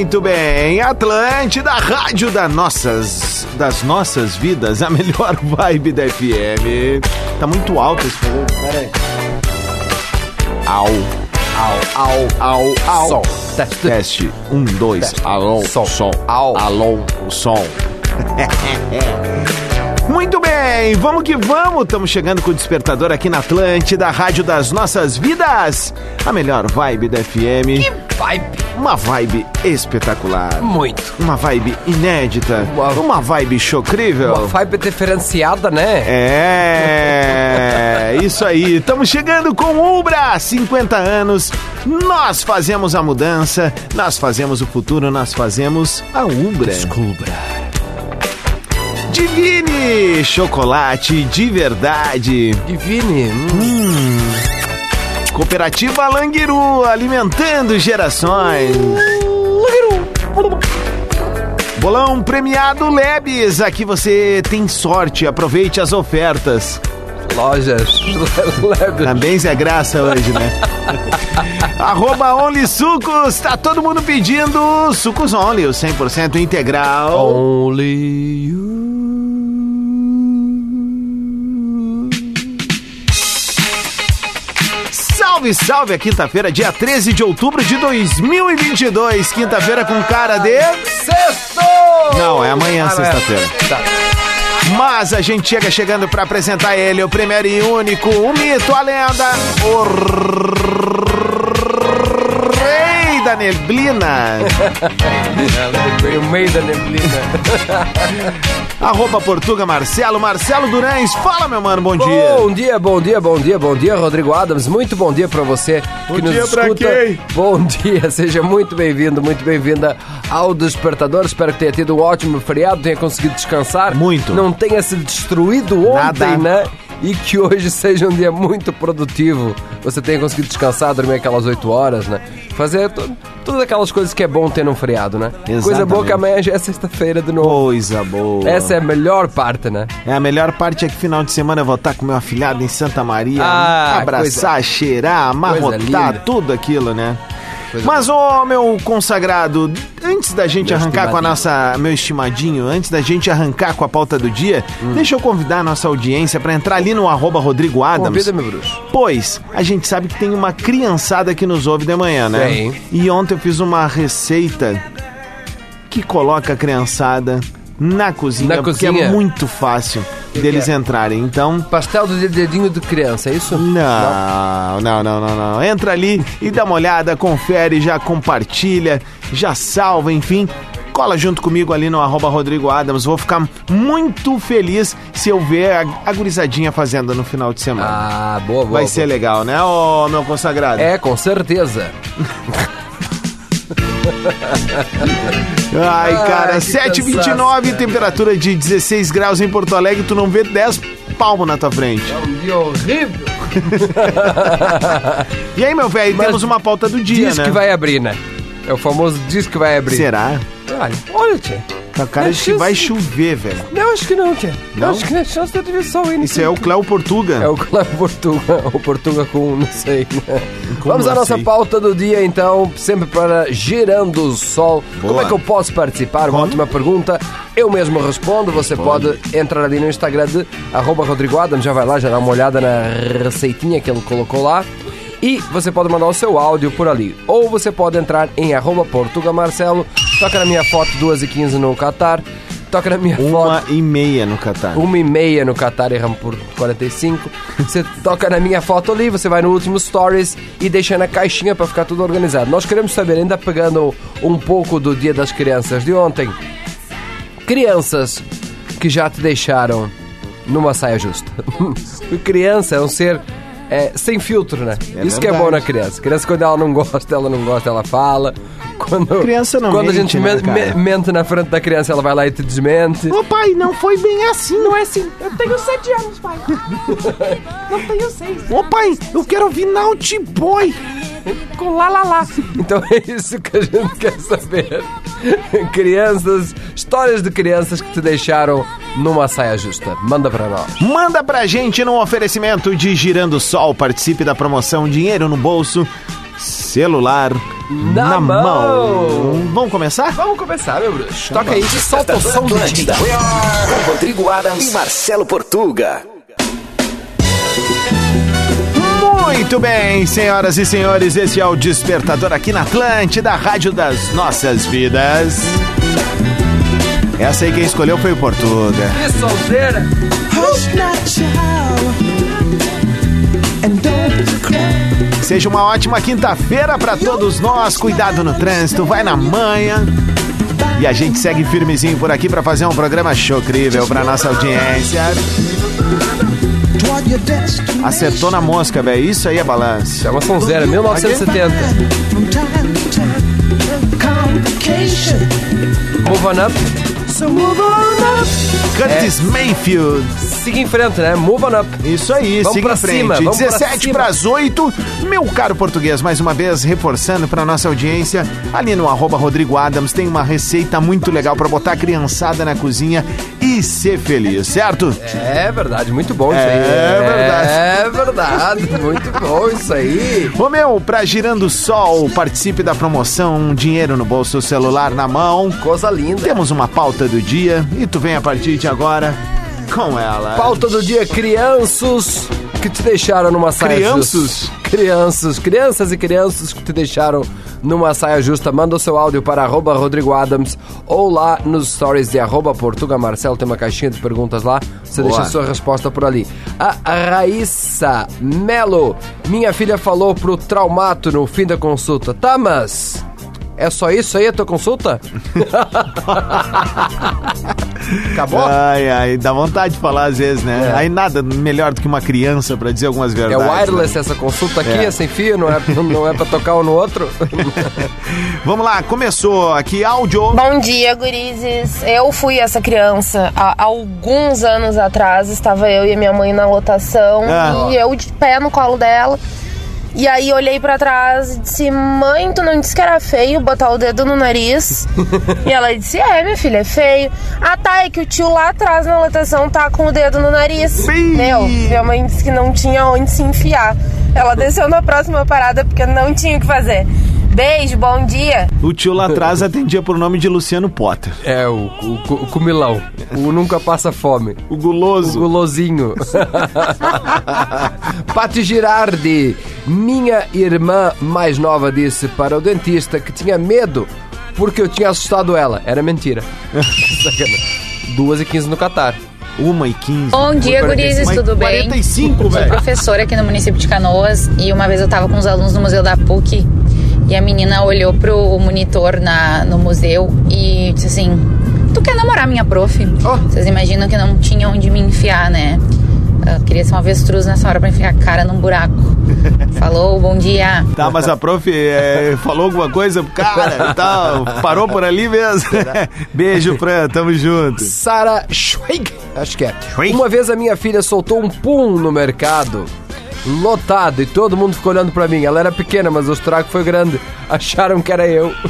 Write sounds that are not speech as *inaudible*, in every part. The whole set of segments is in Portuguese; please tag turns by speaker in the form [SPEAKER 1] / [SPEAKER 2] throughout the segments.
[SPEAKER 1] Muito bem, Atlântida, rádio das nossas, das nossas vidas, a melhor *laughs* vibe da FM. Tá muito alto esse programa, pera aí. Au, au, au, au, au.
[SPEAKER 2] Som. Teste.
[SPEAKER 1] Teste, um, dois, alô,
[SPEAKER 2] Som.
[SPEAKER 1] som,
[SPEAKER 2] Au.
[SPEAKER 1] alô, som. *laughs* Muito bem, vamos que vamos. Estamos chegando com o despertador aqui na Atlântida, a rádio das nossas vidas. A melhor vibe da FM.
[SPEAKER 2] Vibe.
[SPEAKER 1] Uma vibe espetacular.
[SPEAKER 2] Muito.
[SPEAKER 1] Uma vibe inédita.
[SPEAKER 2] Uma-
[SPEAKER 1] Uma vibe chocrível.
[SPEAKER 2] Uma vibe diferenciada, né?
[SPEAKER 1] É, *laughs* isso aí. Estamos chegando com Ubra, 50 anos. Nós fazemos a mudança, nós fazemos o futuro, nós fazemos a Ubra.
[SPEAKER 2] Descubra.
[SPEAKER 1] Divine, chocolate de verdade.
[SPEAKER 2] Divine. hum.
[SPEAKER 1] Cooperativa Languiru, alimentando gerações. Bolão premiado Lebes, aqui você tem sorte, aproveite as ofertas.
[SPEAKER 2] Lojas. *laughs* Leve.
[SPEAKER 1] Também Zé Graça hoje, né? *laughs* Arroba Only Sucos, tá todo mundo pedindo Sucos Only, o 100% integral.
[SPEAKER 2] Only you.
[SPEAKER 1] Salve, salve, a quinta-feira, dia 13 de outubro de 2022. Quinta-feira com cara de...
[SPEAKER 2] Sexto!
[SPEAKER 1] Não, é amanhã,
[SPEAKER 2] Ah, não é.
[SPEAKER 1] sexta-feira.
[SPEAKER 2] Tá.
[SPEAKER 1] Mas a gente chega chegando pra apresentar ele, o primeiro e único, o mito, a lenda, o rei da neblina.
[SPEAKER 2] Veio o meio da neblina.
[SPEAKER 1] Arroba Portuga Marcelo, Marcelo Durães. Fala, meu mano, bom dia.
[SPEAKER 2] Bom dia, bom dia, bom dia, bom dia, Rodrigo Adams. Muito bom dia pra você que nos
[SPEAKER 1] dia pra
[SPEAKER 2] escuta.
[SPEAKER 1] quem?
[SPEAKER 2] Bom dia, *laughs* seja muito bem-vindo, muito bem-vinda ao Despertador. Espero que tenha tido um ótimo feriado, tenha conseguido descansar.
[SPEAKER 1] Muito.
[SPEAKER 2] Não tenha se destruído ontem,
[SPEAKER 1] Nada.
[SPEAKER 2] né? E que hoje *laughs* seja um dia muito produtivo. Você tenha conseguido descansar, dormir aquelas 8 horas, né? Fazer to- todas aquelas coisas que é bom ter num feriado, né? Coisa boa que
[SPEAKER 1] Exatamente.
[SPEAKER 2] amanhã já é sexta-feira de novo.
[SPEAKER 1] Coisa boa.
[SPEAKER 2] Essa é a melhor parte, né?
[SPEAKER 1] É a melhor parte é que final de semana eu vou estar com meu afilhado em Santa Maria.
[SPEAKER 2] Ah,
[SPEAKER 1] abraçar, cheirar, amarrotar, tudo aquilo, né? Mas, ô, meu consagrado, antes da gente
[SPEAKER 2] Meu
[SPEAKER 1] arrancar com a nossa. Meu estimadinho, antes da gente arrancar com a pauta do dia,
[SPEAKER 2] Hum.
[SPEAKER 1] deixa eu convidar a nossa audiência para entrar ali no arroba Rodrigo Adams.
[SPEAKER 2] Convida-me, bruxo.
[SPEAKER 1] Pois, a gente sabe que tem uma criançada que nos ouve de manhã, né?
[SPEAKER 2] Tem.
[SPEAKER 1] E ontem eu fiz uma receita que coloca a criançada na cozinha,
[SPEAKER 2] Na
[SPEAKER 1] porque é muito fácil deles
[SPEAKER 2] é?
[SPEAKER 1] entrarem. Então,
[SPEAKER 2] Pastel do dedinho de criança, é isso?
[SPEAKER 1] não, não, não, não, não. Entra ali e dá uma olhada, confere, já compartilha, já salva, enfim. Cola junto comigo ali no arroba Rodrigo Adams. Vou ficar muito feliz se eu ver a, a gurizadinha fazendo no final de semana.
[SPEAKER 2] Ah, boa, boa.
[SPEAKER 1] Vai
[SPEAKER 2] boa.
[SPEAKER 1] ser legal, né, ô meu consagrado?
[SPEAKER 2] É, com certeza. *laughs*
[SPEAKER 1] Ai, cara,
[SPEAKER 2] Ai, que
[SPEAKER 1] 7,29,
[SPEAKER 2] cansaço,
[SPEAKER 1] temperatura de 16 graus em Porto Alegre, tu não vê 10 palmos na tua frente.
[SPEAKER 2] É um dia horrível. *laughs*
[SPEAKER 1] E aí, meu velho,
[SPEAKER 2] Mas
[SPEAKER 1] temos uma pauta do dia,
[SPEAKER 2] diz
[SPEAKER 1] né?
[SPEAKER 2] que vai abrir, né? É o famoso diz que vai abrir.
[SPEAKER 1] Será?
[SPEAKER 2] Olha, olha, tia.
[SPEAKER 1] Tá cara de
[SPEAKER 2] Acho
[SPEAKER 1] que vai chover, velho.
[SPEAKER 2] Não, acho que não, tia.
[SPEAKER 1] Não?
[SPEAKER 2] Acho que não é chance de ter sol ainda.
[SPEAKER 1] Isso é o Cléo Portuga.
[SPEAKER 2] É o Cláudio Portuga, *laughs* o Portuga com não sei, né? Vamos à nossa
[SPEAKER 1] sei.
[SPEAKER 2] pauta do dia, então, sempre para Girando o Sol.
[SPEAKER 1] Boa.
[SPEAKER 2] Como é que eu posso participar? Uma
[SPEAKER 1] Como?
[SPEAKER 2] ótima pergunta. Eu mesmo respondo. Você pode entrar ali no Instagram de arroba Rodrigo Adam, já vai lá, já dá uma olhada na receitinha que ele colocou lá. E você pode mandar o seu áudio por ali. Ou você pode entrar em arroba Portuga Marcelo, toca na minha foto 2 e 15 no Qatar, toca na minha
[SPEAKER 1] Uma
[SPEAKER 2] foto
[SPEAKER 1] e meia no Catar.
[SPEAKER 2] uma e meia no Qatar, erramos por 45. Você toca na minha foto ali, você vai no último Stories e deixa na caixinha para ficar tudo organizado. Nós queremos saber, ainda pegando um pouco do Dia das Crianças de ontem, crianças que já te deixaram numa saia justa. *laughs* Criança é um ser é, sem filtro, né?
[SPEAKER 1] É
[SPEAKER 2] Isso que é
[SPEAKER 1] verdade.
[SPEAKER 2] bom na criança. Criança, quando ela não gosta, ela não gosta, ela fala. Quando,
[SPEAKER 1] Criança não
[SPEAKER 2] Quando a
[SPEAKER 1] mente,
[SPEAKER 2] gente
[SPEAKER 1] né,
[SPEAKER 2] me- mente na frente da criança, ela vai lá e te desmente.
[SPEAKER 1] Ô pai, não foi bem assim. Não é assim.
[SPEAKER 3] Eu tenho sete anos, pai. Não tenho seis.
[SPEAKER 1] Ô pai, eu quero ouvir Naughty Boy.
[SPEAKER 3] Com lá, lá, lá.
[SPEAKER 2] Então é isso que a gente quer saber. *laughs* Crianças, histórias de crianças que te deixaram numa saia justa. Manda para nós.
[SPEAKER 1] Manda pra gente num oferecimento de Girando Sol. Participe da promoção Dinheiro no Bolso, celular
[SPEAKER 2] Na
[SPEAKER 1] na,
[SPEAKER 2] mão.
[SPEAKER 1] mão. Vamos começar?
[SPEAKER 2] Vamos começar, meu bruxo. Toca aí, solta o som do
[SPEAKER 4] Rodrigo Adams e Marcelo Portuga.
[SPEAKER 1] Muito bem, senhoras e senhores, esse é o Despertador aqui na Atlântida, Rádio das Nossas Vidas. Essa aí quem escolheu foi o Portuga.
[SPEAKER 2] Que solteira.
[SPEAKER 1] Seja uma ótima quinta-feira pra todos nós. Cuidado no trânsito, vai na manha. E a gente segue firmezinho por aqui pra fazer um programa chocrível pra nossa audiência. Acertou na mosca, velho. Isso aí é balanço.
[SPEAKER 2] É uma sonzeira, 1970. Move on up.
[SPEAKER 1] Curtis Mayfield.
[SPEAKER 2] Siga em frente, né? Move on up.
[SPEAKER 1] Isso aí,
[SPEAKER 2] Vamos
[SPEAKER 1] siga em frente.
[SPEAKER 2] cima, vamos pra
[SPEAKER 1] 17
[SPEAKER 2] cima.
[SPEAKER 1] para as 8. Meu caro português, mais uma vez reforçando para nossa audiência, ali no arroba Rodrigo Adams tem uma receita muito legal para botar a criançada na cozinha e ser feliz, certo?
[SPEAKER 2] É verdade, muito bom isso aí.
[SPEAKER 1] É verdade.
[SPEAKER 2] É verdade, muito bom isso aí.
[SPEAKER 1] Ô meu, pra Girando Sol, participe da promoção Dinheiro no Bolso, celular na mão.
[SPEAKER 2] Coisa linda.
[SPEAKER 1] Temos uma pauta do dia e tu vem a partir de agora com ela.
[SPEAKER 2] Pauta do dia, crianças que te deixaram numa saia
[SPEAKER 1] Crianças?
[SPEAKER 2] justa. Crianças, crianças e crianças que te deixaram numa saia justa. Manda o seu áudio para arroba Rodrigo Adams ou lá nos stories de arroba Portuga Marcelo. Tem uma caixinha de perguntas lá. Você
[SPEAKER 1] Boa.
[SPEAKER 2] deixa a sua resposta por ali. A Raíssa Melo. Minha filha falou pro traumato no fim da consulta. Tá, mas... É só isso aí a tua consulta? *laughs* Acabou?
[SPEAKER 1] Ai, ai, dá vontade de falar às vezes, né?
[SPEAKER 2] É.
[SPEAKER 1] Aí nada melhor do que uma criança pra dizer algumas
[SPEAKER 2] É
[SPEAKER 1] verdades.
[SPEAKER 2] wireless
[SPEAKER 1] né?
[SPEAKER 2] essa consulta aqui,
[SPEAKER 1] É.
[SPEAKER 2] é sem fio, não é, não é pra tocar um no outro? *laughs*
[SPEAKER 1] Vamos lá, começou aqui áudio.
[SPEAKER 5] Bom dia, gurizes. Eu fui essa criança há alguns anos atrás. Estava eu e a minha mãe na lotação
[SPEAKER 1] Ah.
[SPEAKER 5] e eu de pé no colo dela. E aí olhei pra trás e disse: Mãe, tu não disse que era feio botar o dedo no nariz? *laughs* e ela disse: É, minha filha, é feio. Ah, tá, é que o tio lá atrás na lotação tá com o dedo no nariz.
[SPEAKER 1] Sim.
[SPEAKER 5] Meu, minha mãe disse que não tinha onde se enfiar. Ela desceu na próxima parada porque não tinha o que fazer. Beijo, bom dia.
[SPEAKER 1] O tio lá atrás atendia por nome de Luciano Potter.
[SPEAKER 2] É, o, o, o comilão. O nunca passa fome.
[SPEAKER 1] O
[SPEAKER 2] O
[SPEAKER 1] guloso.
[SPEAKER 2] gulosinho. *laughs* Pati Girardi. Minha irmã mais nova disse para o dentista que tinha medo porque eu tinha assustado ela. Era mentira. *laughs* Duas e 15 no Catar.
[SPEAKER 1] Uma e quinze.
[SPEAKER 6] Bom dia, gurizes, tudo bem?
[SPEAKER 1] 45,
[SPEAKER 6] Sou
[SPEAKER 1] velho.
[SPEAKER 6] professora aqui no município de Canoas e uma vez eu tava com os alunos no museu da PUC e a menina olhou pro monitor na, no museu e disse assim: Tu quer namorar minha prof? Vocês imaginam que não tinha onde me enfiar, né? Eu queria ser uma avestruz nessa hora pra enfiar a cara num buraco. *laughs* Falou, bom dia.
[SPEAKER 1] Tá, mas a prof é, falou alguma coisa pro cara e tal. Parou por ali mesmo. *laughs* Beijo, Fran, tamo junto.
[SPEAKER 2] Sara Schweig, acho que é.
[SPEAKER 1] Schweig.
[SPEAKER 2] Uma vez a minha filha soltou um pum no mercado, lotado, e todo mundo ficou olhando pra mim. Ela era pequena, mas o estrago foi grande. Acharam que era eu. *laughs*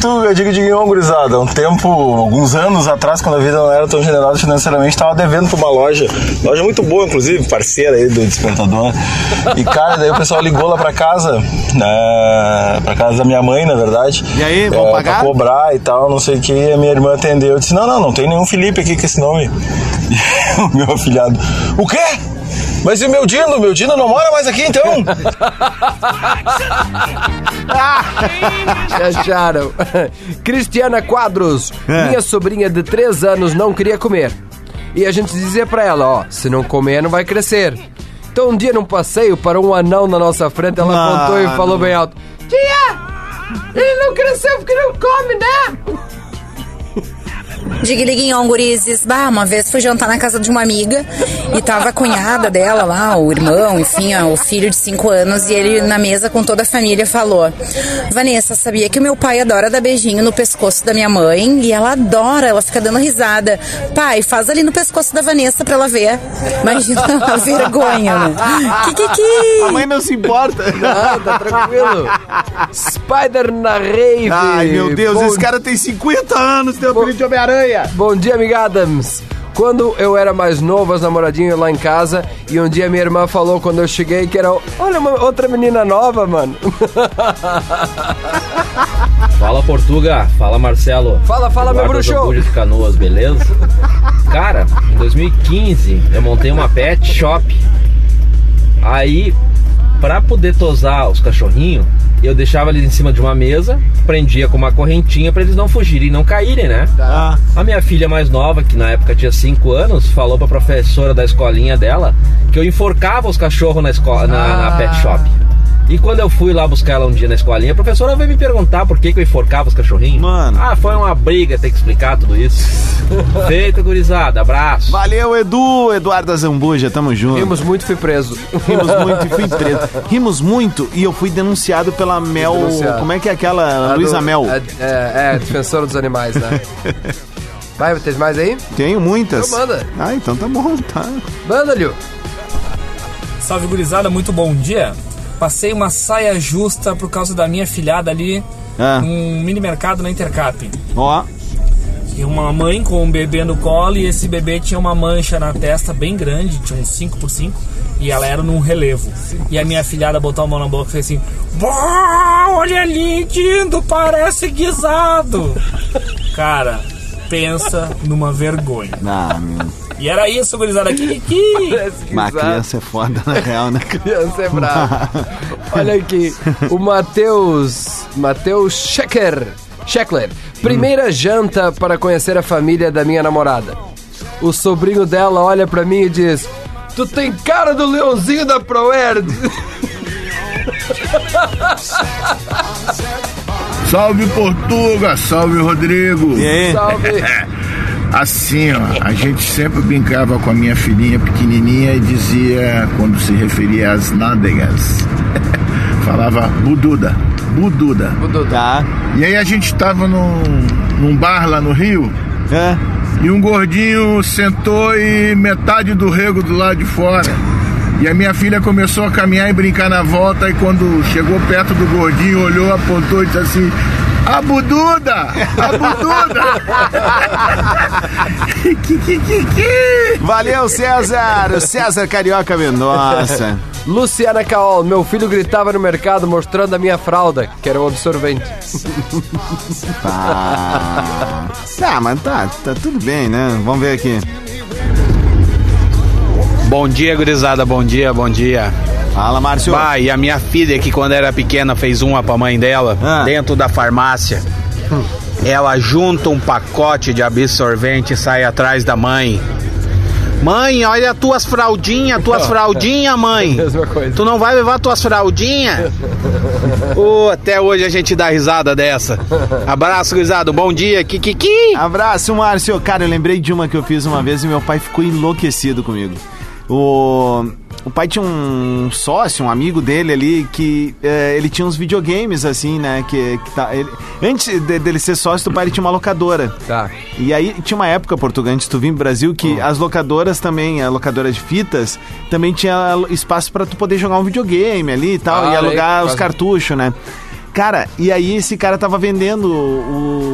[SPEAKER 7] Tu, eu digo de guião, gurizada. Um tempo, alguns anos atrás, quando a vida não era tão generosa financeiramente, tava devendo pra uma loja. Loja muito boa, inclusive, parceira aí do Despertador. E, cara, daí o pessoal ligou lá pra casa, né, pra casa da minha mãe, na verdade.
[SPEAKER 1] E aí, vão
[SPEAKER 7] é,
[SPEAKER 1] pagar?
[SPEAKER 7] Pra cobrar e tal, não sei o que. E a minha irmã atendeu. Eu disse, não, não, não tem nenhum Felipe aqui com esse nome. E *laughs* o meu afilhado, o quê? Mas e o meu Dino? Meu Dino não mora mais aqui, então?
[SPEAKER 2] Acharam. Cristiana Quadros,
[SPEAKER 1] É.
[SPEAKER 2] minha sobrinha de 3 anos não queria comer. E a gente dizia pra ela, ó, se não comer não vai crescer. Então um dia num passeio para um anão na nossa frente, ela
[SPEAKER 1] Mano.
[SPEAKER 2] apontou e falou bem alto: Tia, ele não cresceu porque não come, né?
[SPEAKER 8] Digliguinhon, gurizes. Bah, uma vez fui jantar na casa de uma amiga e tava a cunhada dela lá, o irmão, enfim, ó, o filho de 5 anos, e ele na mesa com toda a família falou: Vanessa, sabia que o meu pai adora dar beijinho no pescoço da minha mãe? E ela adora, ela fica dando risada. Pai, faz ali no pescoço da Vanessa pra ela ver. Imagina *laughs* a vergonha, né? Que, que, que...
[SPEAKER 1] A mãe não se importa.
[SPEAKER 2] Ah, tá tranquilo. Spider na rave.
[SPEAKER 1] Ai, meu Deus,
[SPEAKER 2] Bom
[SPEAKER 1] esse cara tem 50 anos, tem o apelido de Homem-Aranha.
[SPEAKER 2] Bom dia, amiga Adams. Quando eu era mais novo, as namoradinhas lá em casa, e um dia minha irmã falou quando eu cheguei que era, olha, uma outra menina nova, mano. *laughs*
[SPEAKER 9] Fala Portuga, fala Marcelo.
[SPEAKER 2] Fala, fala, meu bruxo.
[SPEAKER 9] De Canoas, beleza? Cara, em 2015 eu montei uma pet shop. Aí, pra poder tosar os cachorrinhos, eu deixava eles em cima de uma mesa, prendia com uma correntinha pra eles não fugirem e não caírem, né?
[SPEAKER 1] Ah,
[SPEAKER 9] A minha filha mais nova, que na época tinha 5 anos, falou pra professora da escolinha dela que eu enforcava os cachorros na, escola, na, na pet shop. E quando eu fui lá buscar ela um dia na escolinha, a professora veio me perguntar por que, que eu enforcava os cachorrinhos.
[SPEAKER 1] Mano.
[SPEAKER 9] Ah, foi uma briga ter que explicar tudo isso. *laughs* Feito, gurizada. Abraço.
[SPEAKER 1] valeu, Edu, Eduardo Zambuja, tamo junto.
[SPEAKER 2] Rimos muito, fui preso.
[SPEAKER 1] Rimos *laughs* muito e fui preso. Rimos muito e eu fui denunciado pela Mel.
[SPEAKER 2] denunciado.
[SPEAKER 1] Como é que é aquela
[SPEAKER 2] A
[SPEAKER 1] Luísa
[SPEAKER 2] do-
[SPEAKER 1] Mel?
[SPEAKER 2] É, é, é, defensora dos animais, né? *laughs* Vai, tem mais aí?
[SPEAKER 1] Tenho muitas.
[SPEAKER 2] Então manda.
[SPEAKER 1] Ah, então tá bom, tá.
[SPEAKER 2] Manda, Liu.
[SPEAKER 10] Salve gurizada, muito bom dia. Passei uma saia justa por causa da minha filhada ali
[SPEAKER 1] Ah.
[SPEAKER 10] num mini mercado na Intercap.
[SPEAKER 1] Ó,
[SPEAKER 10] E uma mãe com um bebê no colo e esse bebê tinha uma mancha na testa bem grande, tinha uns 5 por 5 e ela era num relevo. E a minha filhada botou a mão na boca e fez assim: "Uau, olha ali, lindo, parece guisado. Cara, pensa numa vergonha.
[SPEAKER 1] ah, meu.
[SPEAKER 10] E era isso, gurizada. Kiki.
[SPEAKER 1] Mas a criança é foda, na real, né?
[SPEAKER 2] Criança é brava. *laughs* Olha aqui, o Matheus. Matheus Schecker. Scheckler. Primeira janta para conhecer a família da minha namorada. O sobrinho dela olha pra mim e diz: Tu tem cara do leãozinho da Proerd. *laughs* *laughs*
[SPEAKER 11] Salve Portuga, salve Rodrigo.
[SPEAKER 1] E aí?
[SPEAKER 2] Salve. *laughs*
[SPEAKER 11] Assim, ó, a gente sempre brincava com a minha filhinha pequenininha e dizia, quando se referia às nádegas, *laughs* falava bududa, bududa.
[SPEAKER 1] Tá.
[SPEAKER 11] E aí a gente tava num, num bar lá no Rio
[SPEAKER 1] É.
[SPEAKER 11] e um gordinho sentou e metade do rego do lado de fora. E a minha filha começou a caminhar e brincar na volta e quando chegou perto do gordinho, olhou, apontou e disse assim, a bududa! A bududa! *laughs* que, que, que, que?
[SPEAKER 1] Valeu, César! O César Carioca Mendonça.
[SPEAKER 2] Luciana Caol, meu filho gritava no mercado mostrando a minha fralda, que era um absorvente.
[SPEAKER 1] Tá. Ah, mas tá, tá tudo bem, né? Vamos ver aqui.
[SPEAKER 12] Bom dia, gurizada, bom dia, bom dia.
[SPEAKER 1] Fala, Márcio.
[SPEAKER 12] Bah, e a minha filha, que quando era pequena fez uma pra mãe dela,
[SPEAKER 1] Ah.
[SPEAKER 12] dentro da farmácia. Ela junta um pacote de absorvente e sai atrás da mãe. Mãe, olha as tuas fraldinhas, tuas *laughs* fraldinhas, mãe.
[SPEAKER 2] Mesma coisa.
[SPEAKER 12] Tu não vai levar tuas fraldinhas? *laughs* Ô, até hoje a gente dá risada dessa. Abraço, gurizada, bom dia, kikiki.
[SPEAKER 1] Abraço, Márcio. Cara, eu lembrei de uma que eu fiz uma vez e meu pai ficou enlouquecido comigo. O, o pai tinha um sócio, um amigo dele ali, que eh, ele tinha uns videogames, assim, né? Que, que tá, ele- antes de- dele ser sócio, o pai ele tinha uma locadora.
[SPEAKER 2] Tá.
[SPEAKER 1] E aí tinha uma época, Portugal, antes de tu vir pro Brasil, que as locadoras também, a locadora de fitas, também tinha espaço pra tu poder jogar um videogame ali e tal,
[SPEAKER 2] Ah,
[SPEAKER 1] e
[SPEAKER 2] olha aí,
[SPEAKER 1] alugar os cartuchos, né? Cara, e aí esse cara tava vendendo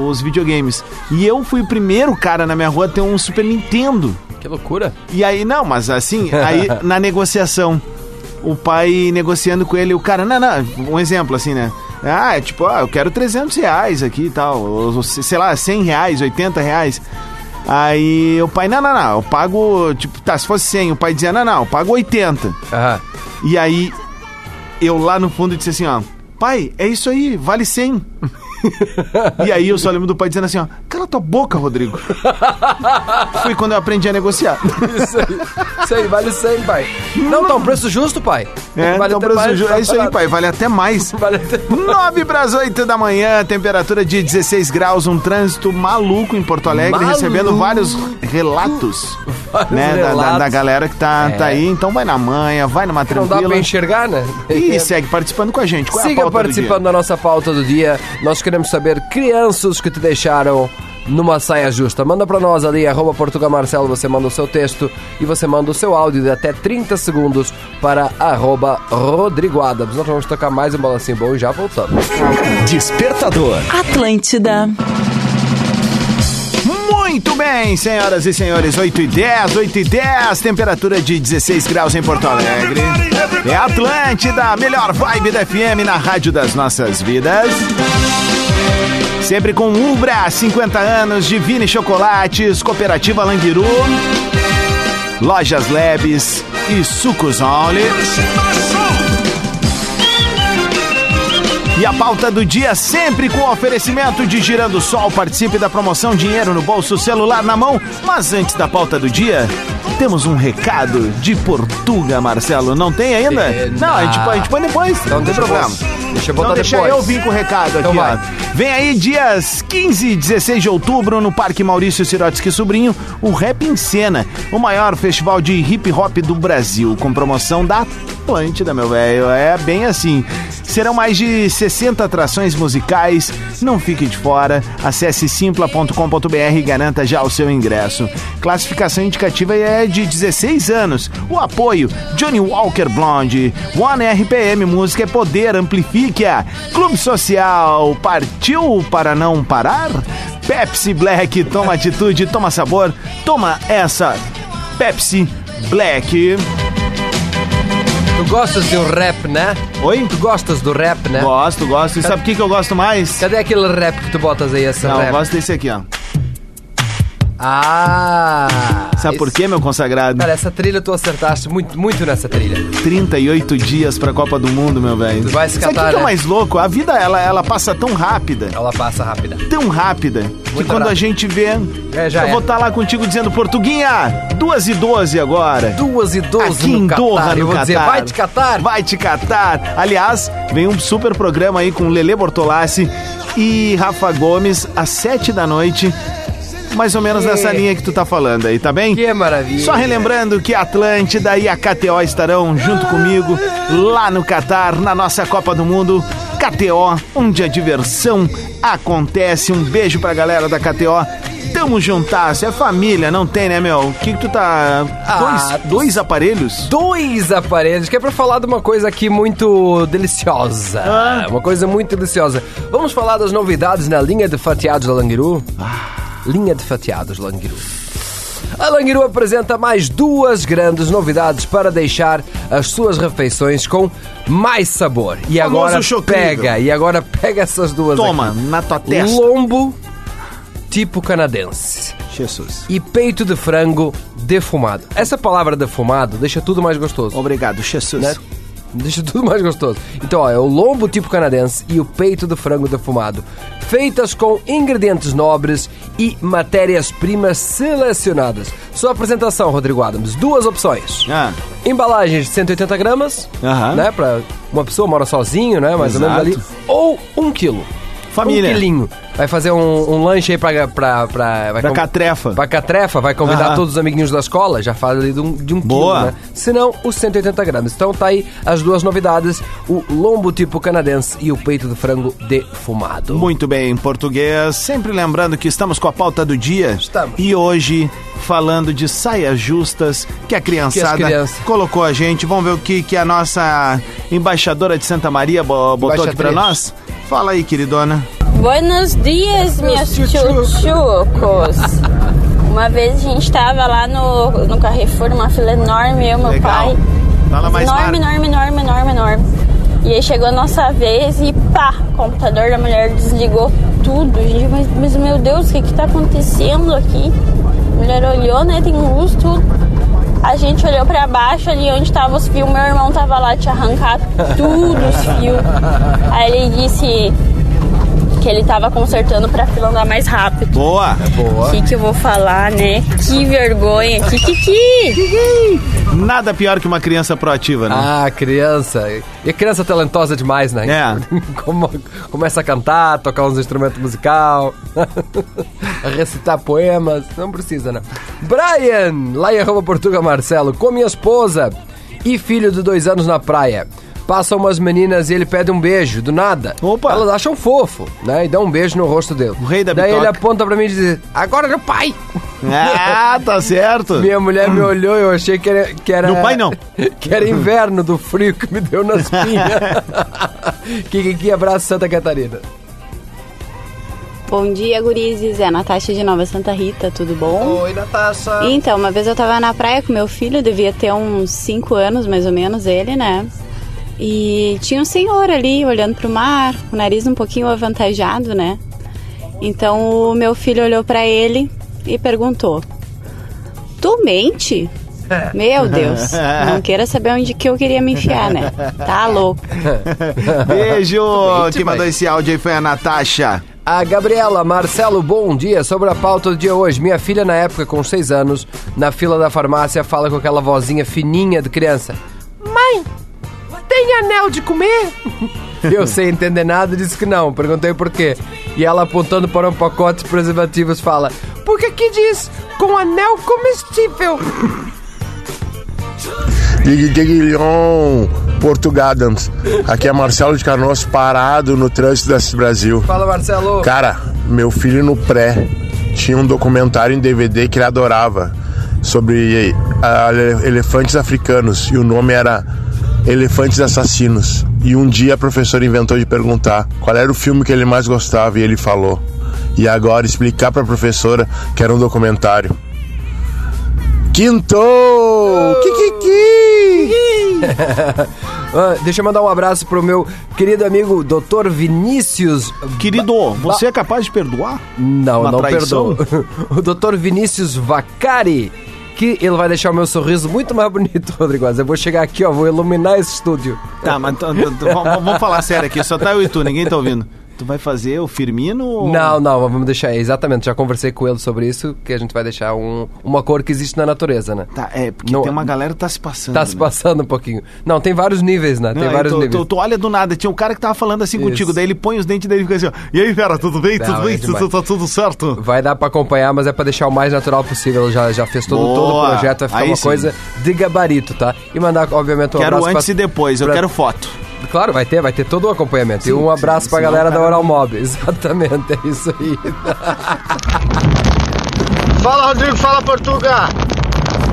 [SPEAKER 1] os videogames. E eu fui o primeiro cara na minha rua a ter um Super Nintendo.
[SPEAKER 2] Que loucura.
[SPEAKER 1] E aí, não, mas assim, aí *laughs* na negociação, o pai negociando com ele, o cara, não, não, um exemplo assim, né? Ah, é tipo, ah, eu quero 300 reais aqui e tal, ou, sei lá, 100 reais, 80 reais. Aí o pai, não, não, não, eu pago, tipo, tá, se fosse 100, o pai dizia, não, não, eu pago 80.
[SPEAKER 2] Aham.
[SPEAKER 1] E aí, eu lá no fundo disse assim, ó, pai, é isso aí, vale 100. *laughs* e aí eu só lembro do pai dizendo assim, ó, cala tua boca, Rodrigo. *laughs* Foi quando eu aprendi a negociar.
[SPEAKER 2] Isso aí, isso aí, vale 100, pai. Não, tá um preço justo, pai.
[SPEAKER 1] É,
[SPEAKER 2] Vale
[SPEAKER 1] então preço
[SPEAKER 2] mais,
[SPEAKER 1] É isso aí, pai. Vale até mais. *laughs*
[SPEAKER 2] Vale até
[SPEAKER 1] 9 para as 8 da manhã, temperatura de 16 graus, um trânsito maluco em Porto Alegre,
[SPEAKER 2] Maluco.
[SPEAKER 1] recebendo vários relatos, né, da- Da,
[SPEAKER 2] relatos.
[SPEAKER 1] da galera que tá,
[SPEAKER 2] É.
[SPEAKER 1] tá aí. Então vai na manha, vai numa
[SPEAKER 2] Não dá
[SPEAKER 1] tranquila.
[SPEAKER 2] pra enxergar, né?
[SPEAKER 1] E segue participando com a gente. Qual é a
[SPEAKER 2] Siga
[SPEAKER 1] pauta do
[SPEAKER 2] participando da nossa pauta do dia. Nós queremos saber crianças que te deixaram numa saia justa. Manda pra nós ali, arroba Portugal Marcelo, você manda o seu texto e você manda o seu áudio de até 30 segundos para arroba Rodrigo Adams. Nós vamos tocar mais um balancinho bom e já voltamos.
[SPEAKER 4] Despertador.
[SPEAKER 13] Atlântida.
[SPEAKER 1] Muito bem, senhoras e senhores, 8 e 10, 8 e 10, temperatura de 16 graus em Porto Alegre. É Atlântida, a melhor vibe da FM na rádio das nossas vidas. Sempre com Ubra, 50 anos, Divine Chocolates, Cooperativa Languiru, Lojas Lebes e Sucos Only. E a pauta do dia sempre com oferecimento de Girando Sol. Participe da promoção Dinheiro no Bolso, celular na mão. Mas antes da pauta do dia, temos um recado de Portuga, Marcelo. Não tem ainda?
[SPEAKER 2] É,
[SPEAKER 1] Não, a gente, a gente põe depois.
[SPEAKER 2] Não tem problema. Deixa eu botar
[SPEAKER 1] Então deixa
[SPEAKER 2] depois.
[SPEAKER 1] eu vir com o recado
[SPEAKER 2] Então
[SPEAKER 1] aqui,
[SPEAKER 2] vai.
[SPEAKER 1] ó. Vem aí dias 15 e 16 de outubro no Parque Maurício Sirotsky Sobrinho, o Rap em Cena, o maior festival de hip hop do Brasil, com promoção da Atlântida, meu velho. É bem assim. Serão mais de 60 atrações musicais. Não fique de fora. Acesse simpla.com.br e garanta já o seu ingresso. Classificação indicativa é de 16 anos. O apoio: Johnny Walker Blonde, One RPM Música é Poder, amplifique-a. Clube Social, partiu para não parar? Pepsi Black, toma atitude, toma sabor, toma essa. Pepsi Black.
[SPEAKER 2] Tu gostas de um rap, né?
[SPEAKER 1] Oi?
[SPEAKER 2] Tu gostas do rap, né?
[SPEAKER 1] Gosto, gosto. E sabe o que, que eu gosto mais?
[SPEAKER 2] Cadê aquele rap que tu botas aí, essa
[SPEAKER 1] Não,
[SPEAKER 2] rap?
[SPEAKER 1] eu gosto desse aqui, ó.
[SPEAKER 2] Ah!
[SPEAKER 1] Sabe por quê, meu consagrado?
[SPEAKER 2] Cara, essa trilha tu acertaste muito, muito nessa trilha.
[SPEAKER 1] 38 dias pra Copa do Mundo, meu velho.
[SPEAKER 2] Tu vai se
[SPEAKER 1] Sabe o que
[SPEAKER 2] catar,
[SPEAKER 1] que é o
[SPEAKER 2] né?
[SPEAKER 1] mais louco? A vida, ela, ela passa tão rápida,
[SPEAKER 2] Ela passa rápida.
[SPEAKER 1] tão rápida, que
[SPEAKER 2] Muito
[SPEAKER 1] quando a
[SPEAKER 2] rápido.
[SPEAKER 1] gente vê...
[SPEAKER 2] É, já
[SPEAKER 1] eu
[SPEAKER 2] é.
[SPEAKER 1] vou estar lá contigo dizendo, Portuguinha, 2 e 12 agora.
[SPEAKER 2] Duas e doze
[SPEAKER 1] Aqui
[SPEAKER 2] no
[SPEAKER 1] em Doha,
[SPEAKER 2] Catar.
[SPEAKER 1] no
[SPEAKER 2] Eu vou dizer,
[SPEAKER 1] Catar.
[SPEAKER 2] vai te catar.
[SPEAKER 1] Vai te catar. Aliás, vem um super programa aí com Lele Bortolassi e Rafa Gomes às 7 da noite. Mais ou menos nessa linha que tu tá falando aí, tá bem?
[SPEAKER 2] Que maravilha.
[SPEAKER 1] Só relembrando que a Atlântida e a KTO estarão junto comigo lá no Catar, na nossa Copa do Mundo. KTO, onde a diversão acontece. Um beijo pra galera da KTO. Tamo juntasso, é família, não tem, né, meu? O que, que tu tá.
[SPEAKER 2] Ah,
[SPEAKER 1] dois, dois aparelhos?
[SPEAKER 2] Dois aparelhos, que é pra falar de uma coisa aqui muito deliciosa.
[SPEAKER 1] Ah.
[SPEAKER 2] Uma coisa muito deliciosa. Vamos falar das novidades na linha de fatiados da Langiru? Linha de fatiados Langiru. A Langiru apresenta mais duas grandes novidades para deixar as suas refeições com mais sabor. E agora pega, e agora pega essas duas
[SPEAKER 1] Toma,
[SPEAKER 2] aqui.
[SPEAKER 1] na tua testa.
[SPEAKER 2] Lombo tipo canadense
[SPEAKER 1] Jesus.
[SPEAKER 2] e peito de frango defumado. Essa palavra defumado deixa tudo mais gostoso.
[SPEAKER 1] Obrigado, Jesus.
[SPEAKER 2] Né? Deixa tudo mais gostoso. Então, ó, é o lombo tipo canadense e o peito de frango defumado. Feitas com ingredientes nobres e matérias-primas selecionadas. Sua apresentação, Rodrigo Adams. Duas opções.
[SPEAKER 1] Ah,
[SPEAKER 2] Embalagens de 180 gramas,
[SPEAKER 1] Aham.
[SPEAKER 2] né? Pra uma pessoa mora sozinho, né? Mais ou menos ali. Ou um quilo.
[SPEAKER 1] Família.
[SPEAKER 2] Um quilinho. Vai fazer um, um lanche aí pra... Pra, pra, vai
[SPEAKER 1] pra
[SPEAKER 2] com-
[SPEAKER 1] catrefa.
[SPEAKER 2] Pra catrefa, vai convidar
[SPEAKER 1] Aham.
[SPEAKER 2] todos os amiguinhos da escola, já faz ali de um, de um
[SPEAKER 1] Boa.
[SPEAKER 2] quilo, né? Se não, os 180 gramas. Então tá aí as duas novidades, o lombo tipo canadense e o peito de frango defumado.
[SPEAKER 1] Muito bem, em português. Sempre lembrando que estamos com a pauta do dia.
[SPEAKER 2] Estamos.
[SPEAKER 1] E hoje, falando de saias justas, que a criançada
[SPEAKER 2] crianças-
[SPEAKER 1] colocou a gente. Vamos ver o que, que a nossa embaixadora de Santa Maria bo- botou aqui pra nós. Fala aí, queridona.
[SPEAKER 14] Buenos dias, meus tchutchucos. Uma vez a gente tava lá no, no Carrefour, numa fila enorme, eu e meu
[SPEAKER 1] Legal.
[SPEAKER 14] pai.
[SPEAKER 1] Fala mais
[SPEAKER 14] enorme, enorme, enorme, enorme, enorme. E aí chegou a nossa vez e pá, o computador da mulher desligou tudo. Gente, mas, mas meu Deus, o que que tá acontecendo aqui? A mulher olhou, né? Tem luz, tudo. A gente olhou pra baixo ali onde tava os fios. Meu irmão tava lá, tinha arrancado tudo os fios. Aí ele disse: que ele tava consertando pra fila andar mais rápido.
[SPEAKER 1] Boa.
[SPEAKER 2] É boa.
[SPEAKER 14] O que, que eu vou falar, né? Que vergonha. Kikiki.
[SPEAKER 1] Nada pior que uma criança proativa, né?
[SPEAKER 2] Ah, criança. E criança talentosa demais, né?
[SPEAKER 1] É. *laughs*
[SPEAKER 2] Como- começa a cantar, tocar uns instrumentos musical, *laughs* a recitar poemas. Não precisa, né? Brian, lá em arroba Portuga Marcelo, com minha esposa e filho de dois anos na praia. Passam umas meninas e ele pede um beijo, do nada.
[SPEAKER 1] Opa!
[SPEAKER 2] Elas acham fofo, né? E dão um beijo no rosto dele. O
[SPEAKER 1] rei da
[SPEAKER 2] Daí
[SPEAKER 1] bitoca.
[SPEAKER 2] ele aponta pra mim e diz, agora é o pai!
[SPEAKER 1] Ah, tá certo. *laughs*
[SPEAKER 2] Minha mulher me olhou e eu achei que era, que era.
[SPEAKER 1] Meu pai não. *laughs*
[SPEAKER 2] Que era inverno do frio que me deu na espinha. *laughs* que, que abraço, Santa Catarina.
[SPEAKER 13] Bom dia, gurizes. É a Natasha de Nova Santa Rita, tudo bom?
[SPEAKER 2] Oi, Natasha.
[SPEAKER 13] Então, uma vez eu tava na praia com meu filho, devia ter uns 5 anos mais ou menos ele, né? E tinha um senhor ali olhando pro mar, com o nariz um pouquinho avantajado, né? Então o meu filho olhou pra ele e perguntou: Tu mente? Meu Deus, não queira saber onde que eu queria me enfiar, né? Tá louco.
[SPEAKER 1] Beijo. *laughs*
[SPEAKER 2] Mente,
[SPEAKER 1] Quem mandou
[SPEAKER 2] mãe.
[SPEAKER 1] esse áudio aí foi a Natasha.
[SPEAKER 2] A Gabriela, Marcelo, bom dia. Sobre a pauta do dia hoje. Minha filha, na época, com 6 anos, na fila da farmácia, fala com aquela vozinha fininha de criança.
[SPEAKER 3] Mãe, tem anel de comer? *laughs*
[SPEAKER 2] Eu sem entender nada, disse que não. Perguntei por quê. E ela, apontando para um pacote de preservativos, fala:
[SPEAKER 3] Porque aqui diz com anel comestível. *laughs*
[SPEAKER 11] Dig Diguilhon, Portugadams. Aqui é Marcelo de Canoas parado no trânsito desse Brasil.
[SPEAKER 2] Fala, Marcelo.
[SPEAKER 11] Cara, meu filho no pré tinha um documentário em DVD que ele adorava sobre ele- elefantes africanos e o nome era Elefantes Assassinos. E um dia a professora inventou de perguntar qual era o filme que ele mais gostava e ele falou. E agora explicar pra professora que era um documentário. Quinto! *laughs*
[SPEAKER 2] Ah, deixa eu mandar um abraço pro meu querido amigo Dr. Vinícius.
[SPEAKER 1] Querido, você é capaz de perdoar?
[SPEAKER 2] Não,
[SPEAKER 1] Uma
[SPEAKER 2] não
[SPEAKER 1] traição?
[SPEAKER 2] perdoo. *laughs* o Dr. Vinícius Vacari. Que ele vai deixar o meu sorriso muito mais bonito, *laughs* Rodrigo. Eu vou chegar aqui, ó, vou iluminar esse estúdio.
[SPEAKER 1] Tá, mas t- vamos vamos falar sério aqui. Só tá eu e tu, ninguém tá ouvindo. Tu vai fazer o Firmino? ou-
[SPEAKER 2] Não, não, vamos deixar. Exatamente, já conversei com ele sobre isso, que a gente vai deixar um- uma cor que existe na natureza, né?
[SPEAKER 1] Tá, é, porque
[SPEAKER 2] Não-
[SPEAKER 1] tem uma galera que tá se passando.
[SPEAKER 2] Tá se
[SPEAKER 1] né?
[SPEAKER 2] passando um pouquinho. Não, tem vários níveis, né? Tem
[SPEAKER 1] Não,
[SPEAKER 2] vários
[SPEAKER 1] tu,
[SPEAKER 2] níveis.
[SPEAKER 1] tu- olha do nada, tinha um cara que tava falando assim
[SPEAKER 2] Isso.
[SPEAKER 1] contigo, daí ele põe os dentes dele e fica assim, ó, e aí, cara, tudo bem?
[SPEAKER 2] Não,
[SPEAKER 1] tudo
[SPEAKER 2] é
[SPEAKER 1] bem? Tudo, tá tudo certo?
[SPEAKER 2] Vai dar pra acompanhar, mas é pra deixar o mais natural possível. Já, já fez todo,
[SPEAKER 1] Boa.
[SPEAKER 2] todo o projeto, vai ficar
[SPEAKER 1] Aí
[SPEAKER 2] uma
[SPEAKER 1] sim.
[SPEAKER 2] coisa de gabarito, tá? E mandar, obviamente, um
[SPEAKER 1] Quero
[SPEAKER 2] abraço
[SPEAKER 1] antes
[SPEAKER 2] pra-
[SPEAKER 1] e depois, eu
[SPEAKER 2] pra-
[SPEAKER 1] quero foto.
[SPEAKER 2] Claro, vai ter, vai ter todo o acompanhamento. e
[SPEAKER 1] Sim,
[SPEAKER 2] um abraço
[SPEAKER 1] sim,
[SPEAKER 2] pra galera
[SPEAKER 1] o
[SPEAKER 2] da Oral Mob. *laughs* Exatamente, é isso aí. *laughs*
[SPEAKER 11] Fala, Rodrigo, fala, Portuga.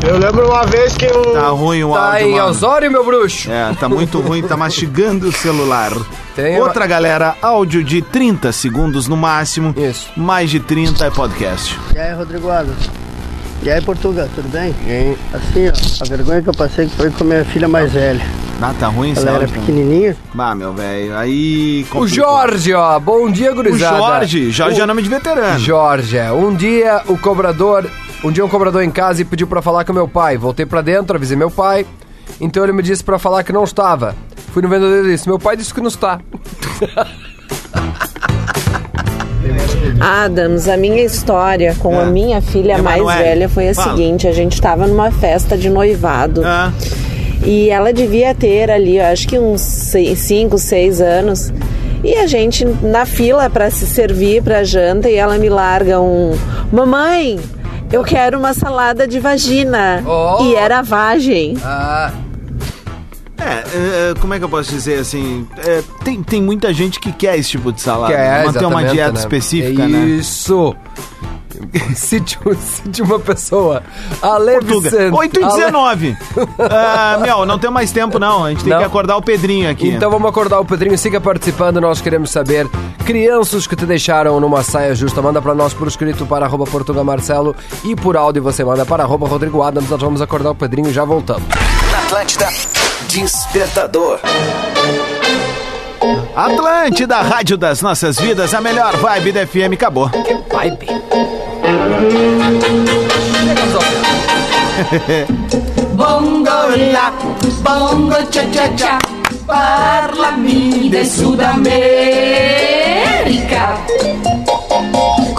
[SPEAKER 11] Eu lembro uma vez que eu...
[SPEAKER 1] Tá ruim o
[SPEAKER 2] Tá
[SPEAKER 1] áudio,
[SPEAKER 2] em
[SPEAKER 1] mano.
[SPEAKER 2] Osório, meu bruxo.
[SPEAKER 1] É, tá muito ruim, tá mastigando o celular.
[SPEAKER 2] Tem
[SPEAKER 1] Outra galera, áudio de 30 segundos no máximo.
[SPEAKER 2] Isso.
[SPEAKER 1] Mais de 30 é podcast.
[SPEAKER 15] E aí, Rodrigo Alves? E aí, Portuga, tudo bem? Assim, ó, a vergonha que eu passei foi com a minha filha mais velha.
[SPEAKER 1] Ah, tá ruim esse
[SPEAKER 15] Ela era
[SPEAKER 1] áudio?
[SPEAKER 15] pequenininha.
[SPEAKER 1] Bah, meu velho, aí...
[SPEAKER 2] O. Jorge, ó. Bom dia,
[SPEAKER 1] O
[SPEAKER 2] gurizada.
[SPEAKER 1] Jorge, Jorge
[SPEAKER 2] O-
[SPEAKER 1] é nome de veterano.
[SPEAKER 2] Jorge, é. Um dia o cobrador. Um dia um cobrador em casa e pediu pra falar com meu pai. Voltei pra dentro, avisei meu pai. Então ele me disse pra falar que não estava. Fui no vendedor e disse: Meu pai disse que não está. *laughs*
[SPEAKER 16] Adams, a minha história com a
[SPEAKER 1] É.
[SPEAKER 16] minha filha mais
[SPEAKER 1] Emanuele,
[SPEAKER 16] velha foi a
[SPEAKER 1] fala.
[SPEAKER 16] seguinte: a gente estava numa festa de noivado.
[SPEAKER 1] Ah,
[SPEAKER 16] E ela devia ter ali, eu acho que uns 5, 6 anos. E a gente na fila para se servir para janta e ela me larga um: Mamãe, eu quero uma salada de vagina.
[SPEAKER 2] Oh.
[SPEAKER 16] E era vagem.
[SPEAKER 2] Ah.
[SPEAKER 1] É, é, como é que eu posso dizer assim? é, tem, tem muita gente que quer esse tipo de salada.
[SPEAKER 2] Quer,
[SPEAKER 1] manter uma dieta
[SPEAKER 2] né?
[SPEAKER 1] específica,
[SPEAKER 2] É
[SPEAKER 1] né?
[SPEAKER 2] Isso. Se de, se de uma pessoa. Ale
[SPEAKER 1] Portuga.
[SPEAKER 2] Vicente.
[SPEAKER 1] 8 e
[SPEAKER 2] Ale-
[SPEAKER 1] 19. *laughs* Ah, meu, não tem mais tempo não. A gente tem
[SPEAKER 2] Não?
[SPEAKER 1] que acordar o Pedrinho aqui.
[SPEAKER 2] Então vamos acordar o Pedrinho, siga participando, nós queremos saber crianças que te deixaram numa saia justa, manda pra nós por escrito para arroba Portuga Marcelo e por áudio você manda para arroba Rodrigo Adams, nós vamos acordar o Pedrinho e já voltamos.
[SPEAKER 4] Atlântida, Despertador.
[SPEAKER 1] Atlântida, Rádio das Nossas Vidas, a melhor vibe da FM, acabou.
[SPEAKER 2] Que vibe.
[SPEAKER 3] Bongo la, bongo cha cha cha. Parlami de Sudamérica.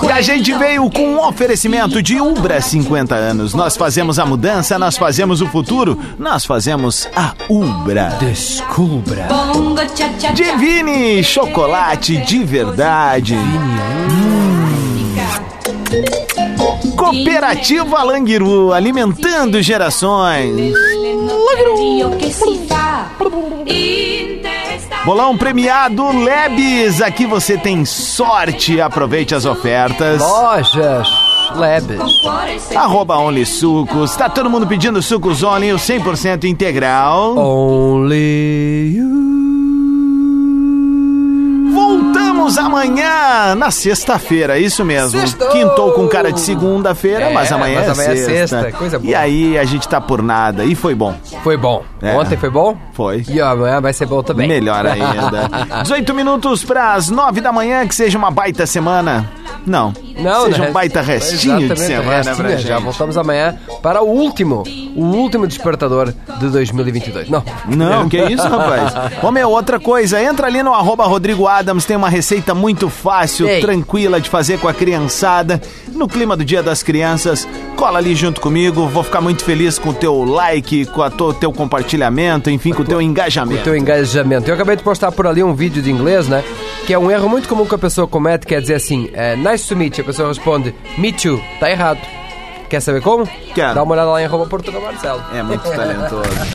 [SPEAKER 1] E a gente veio com um oferecimento de Ubra 50 anos. Nós fazemos a mudança, nós fazemos o futuro, nós fazemos a Ubra.
[SPEAKER 2] Descubra.
[SPEAKER 3] Bongo cha cha cha.
[SPEAKER 1] Divine chocolate de verdade. Cooperativa Languiru, alimentando gerações. Bolão premiado Lebes. Aqui você tem sorte. Aproveite as ofertas.
[SPEAKER 2] Lojas Lebes.
[SPEAKER 1] Arroba Only Sucos. Tá todo mundo pedindo sucos Only, o 100% integral.
[SPEAKER 2] Only you.
[SPEAKER 1] Voltamos amanhã, na sexta-feira, isso mesmo.
[SPEAKER 2] Sextou!
[SPEAKER 1] Quintou com cara de segunda-feira,
[SPEAKER 2] É,
[SPEAKER 1] mas amanhã,
[SPEAKER 2] mas
[SPEAKER 1] é,
[SPEAKER 2] amanhã é
[SPEAKER 1] sexta.
[SPEAKER 2] sexta, coisa boa.
[SPEAKER 1] E aí a gente tá por nada. E foi bom.
[SPEAKER 2] Foi bom.
[SPEAKER 1] É.
[SPEAKER 2] Ontem foi bom?
[SPEAKER 1] Foi.
[SPEAKER 2] E amanhã vai ser bom também.
[SPEAKER 1] Melhor ainda. *laughs* 18 minutos para as 9 da manhã, que seja uma baita semana. Não.
[SPEAKER 2] Não,
[SPEAKER 1] seja
[SPEAKER 2] né?
[SPEAKER 1] um baita restinho de semana
[SPEAKER 2] restinho,
[SPEAKER 1] pra gente.
[SPEAKER 2] Já voltamos amanhã para o último, o último despertador de 2022. Não.
[SPEAKER 1] Não, que isso, rapaz? Ô meu, outra coisa, entra ali no arroba Rodrigo Adams, tem uma receita muito fácil,
[SPEAKER 2] Ei.
[SPEAKER 1] tranquila de fazer com a criançada, no clima do Dia das Crianças. Cola ali junto comigo, vou ficar muito feliz com o teu like, com o teu compartilhamento, enfim, com o teu
[SPEAKER 2] o
[SPEAKER 1] engajamento.
[SPEAKER 2] teu engajamento. Eu acabei de postar por ali um vídeo de inglês, né? Que é um erro muito comum que a pessoa comete, quer dizer assim, é, nice to meet you. A pessoa responde, me too. Tá errado. Quer saber como?
[SPEAKER 1] Quero.
[SPEAKER 2] Dá uma olhada lá em arroba Portugal Marcelo.
[SPEAKER 1] É muito talentoso.